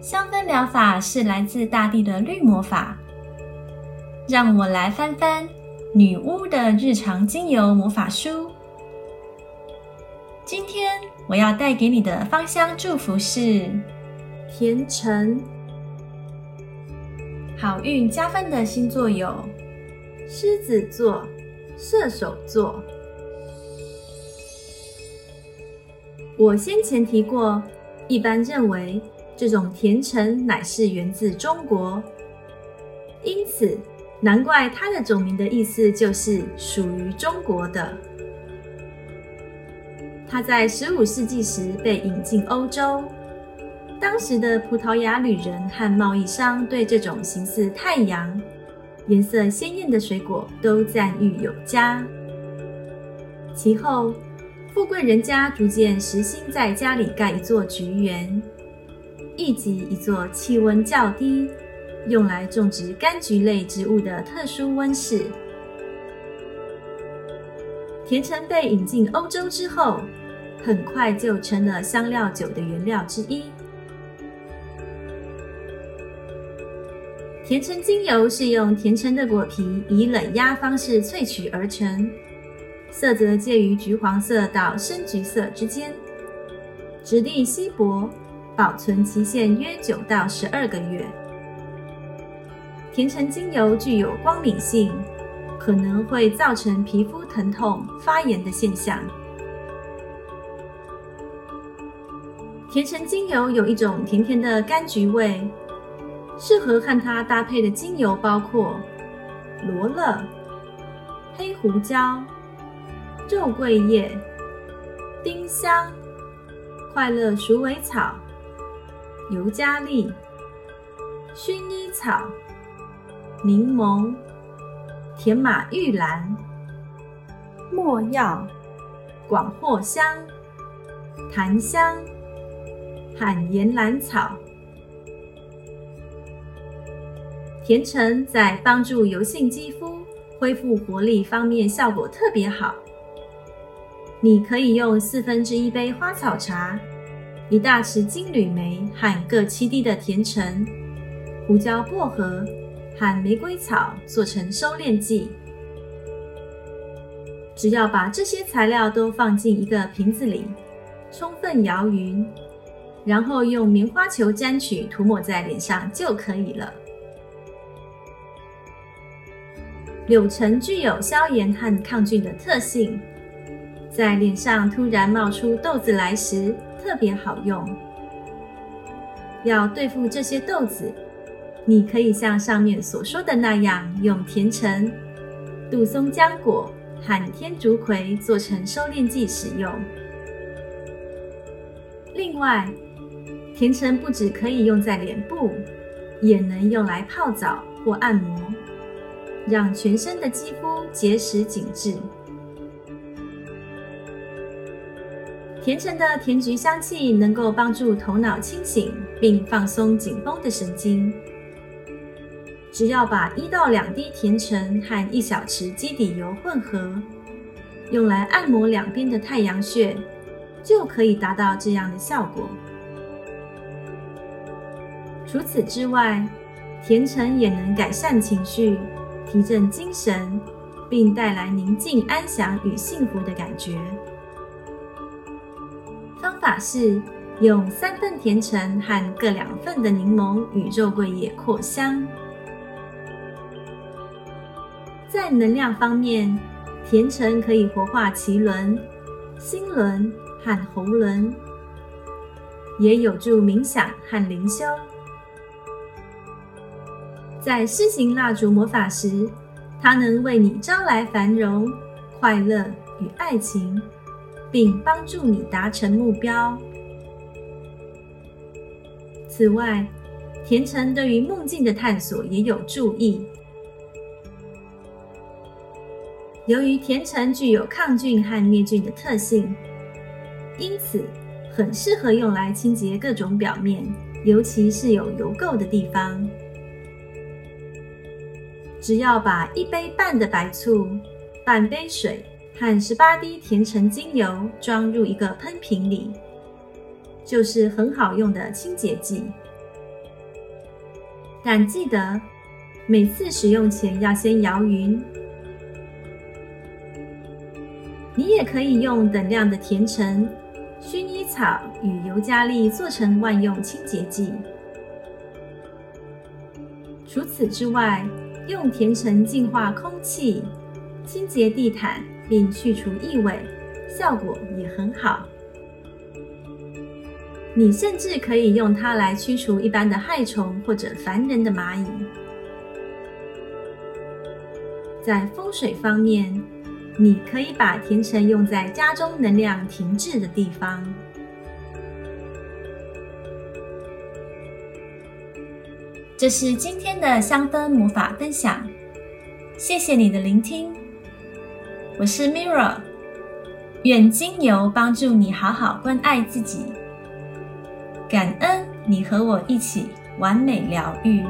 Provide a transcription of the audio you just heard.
香氛疗法是来自大地的绿魔法。让我来翻翻女巫的日常精油魔法书。今天我要带给你的芳香祝福是甜橙。好运加分的星座有狮子座、射手座。我先前提过，一般认为这种甜橙乃是源自中国，因此难怪它的种名的意思就是属于中国的。它在十五世纪时被引进欧洲。当时的葡萄牙旅人和贸易商对这种形似太阳、颜色鲜艳的水果都赞誉有加。其后，富贵人家逐渐实行在家里盖一座菊园，以及一座气温较低、用来种植柑橘类植物的特殊温室。甜橙被引进欧洲之后，很快就成了香料酒的原料之一。甜橙精油是用甜橙的果皮以冷压方式萃取而成，色泽介于橘黄色到深橘色之间，质地稀薄，保存期限约九到十二个月。甜橙精油具有光敏性，可能会造成皮肤疼痛、发炎的现象。甜橙精油有一种甜甜的柑橘味。适合和它搭配的精油包括罗勒、黑胡椒、肉桂叶、丁香、快乐鼠尾草、尤加利、薰衣草、柠檬、甜马玉兰、没药、广藿香、檀香、海岩兰草。甜橙在帮助油性肌肤恢复活力方面效果特别好。你可以用四分之一杯花草茶、一大匙金缕梅和各七滴的甜橙、胡椒薄荷和玫瑰草做成收敛剂。只要把这些材料都放进一个瓶子里，充分摇匀，然后用棉花球沾取涂抹在脸上就可以了。柳橙具有消炎和抗菌的特性，在脸上突然冒出痘子来时特别好用。要对付这些豆子，你可以像上面所说的那样，用甜橙、杜松浆果和天竺葵做成收敛剂使用。另外，甜橙不只可以用在脸部，也能用来泡澡或按摩。让全身的肌肤结实紧致。甜橙的甜菊香气能够帮助头脑清醒，并放松紧绷的神经。只要把一到两滴甜橙和一小匙基底油混合，用来按摩两边的太阳穴，就可以达到这样的效果。除此之外，甜橙也能改善情绪。提振精神，并带来宁静、安详与幸福的感觉。法是用三份甜橙和各两份的柠檬与肉桂叶扩香。在能量方面，甜橙可以活化脐轮、心轮和喉轮，也有助冥想和灵修。在施行蜡烛魔法时，它能为你招来繁荣、快乐与爱情，并帮助你达成目标。此外，甜橙对于梦境的探索也有助益。由于甜橙具有抗菌和灭菌的特性，因此很适合用来清洁各种表面，尤其是有油垢的地方。只要把一杯半的白醋、半杯水和十八滴甜橙精油装入一个喷瓶里，就是很好用的清洁剂。但记得每次使用前要先摇匀。你也可以用等量的甜橙、薰衣草与尤加利做成万用清洁剂。除此之外，用甜橙净化空气、清洁地毯，并去除异味，效果也很好。你甚至可以用它来驱除一般的害虫或者烦人的蚂蚁。在风水方面，你可以把甜橙用在家中能量停滞的地方。这是今天的香氛魔法分享，谢谢你的聆听。我是 Mirra，愿精油帮助你好好关爱自己，感恩你和我一起完美疗愈。